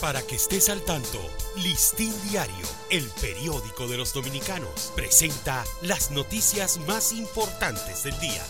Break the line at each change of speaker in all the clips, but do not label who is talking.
Para que estés al tanto, Listín Diario, el periódico de los dominicanos, presenta las noticias más importantes del día.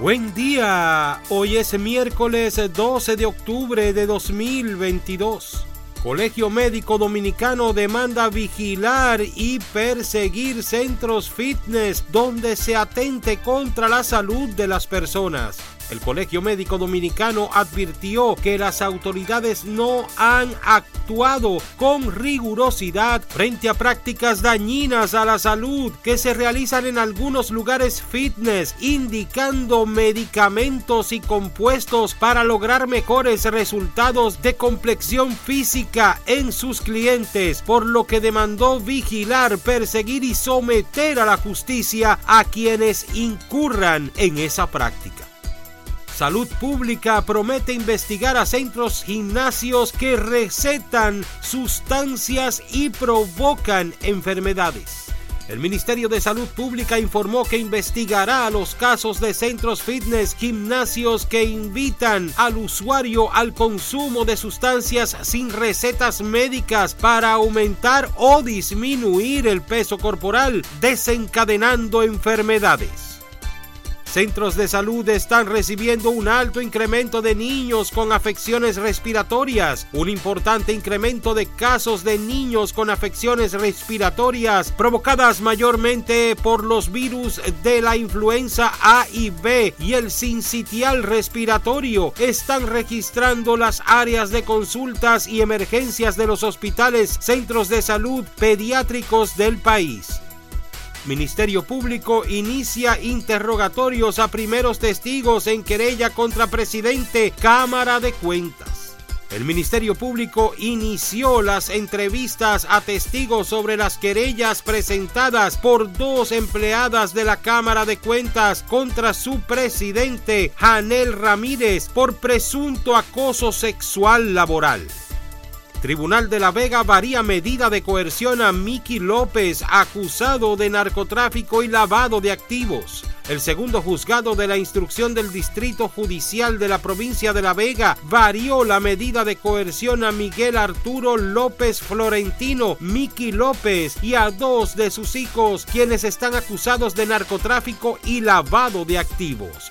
Buen día, hoy es miércoles 12 de octubre de 2022. Colegio Médico Dominicano demanda vigilar y perseguir centros fitness donde se atente contra la salud de las personas. El Colegio Médico Dominicano advirtió que las autoridades no han actuado con rigurosidad frente a prácticas dañinas a la salud que se realizan en algunos lugares fitness, indicando medicamentos y compuestos para lograr mejores resultados de complexión física en sus clientes, por lo que demandó vigilar, perseguir y someter a la justicia a quienes incurran en esa práctica. Salud Pública promete investigar a centros gimnasios que recetan sustancias y provocan enfermedades. El Ministerio de Salud Pública informó que investigará los casos de centros fitness, gimnasios que invitan al usuario al consumo de sustancias sin recetas médicas para aumentar o disminuir el peso corporal, desencadenando enfermedades. Centros de salud están recibiendo un alto incremento de niños con afecciones respiratorias, un importante incremento de casos de niños con afecciones respiratorias provocadas mayormente por los virus de la influenza A y B y el sincitial respiratorio. Están registrando las áreas de consultas y emergencias de los hospitales, centros de salud pediátricos del país. Ministerio Público inicia interrogatorios a primeros testigos en querella contra presidente Cámara de Cuentas. El Ministerio Público inició las entrevistas a testigos sobre las querellas presentadas por dos empleadas de la Cámara de Cuentas contra su presidente, Janel Ramírez, por presunto acoso sexual laboral. Tribunal de la Vega varía medida de coerción a Miki López, acusado de narcotráfico y lavado de activos. El segundo juzgado de la instrucción del Distrito Judicial de la provincia de La Vega varió la medida de coerción a Miguel Arturo López Florentino, Miki López y a dos de sus hijos, quienes están acusados de narcotráfico y lavado de activos.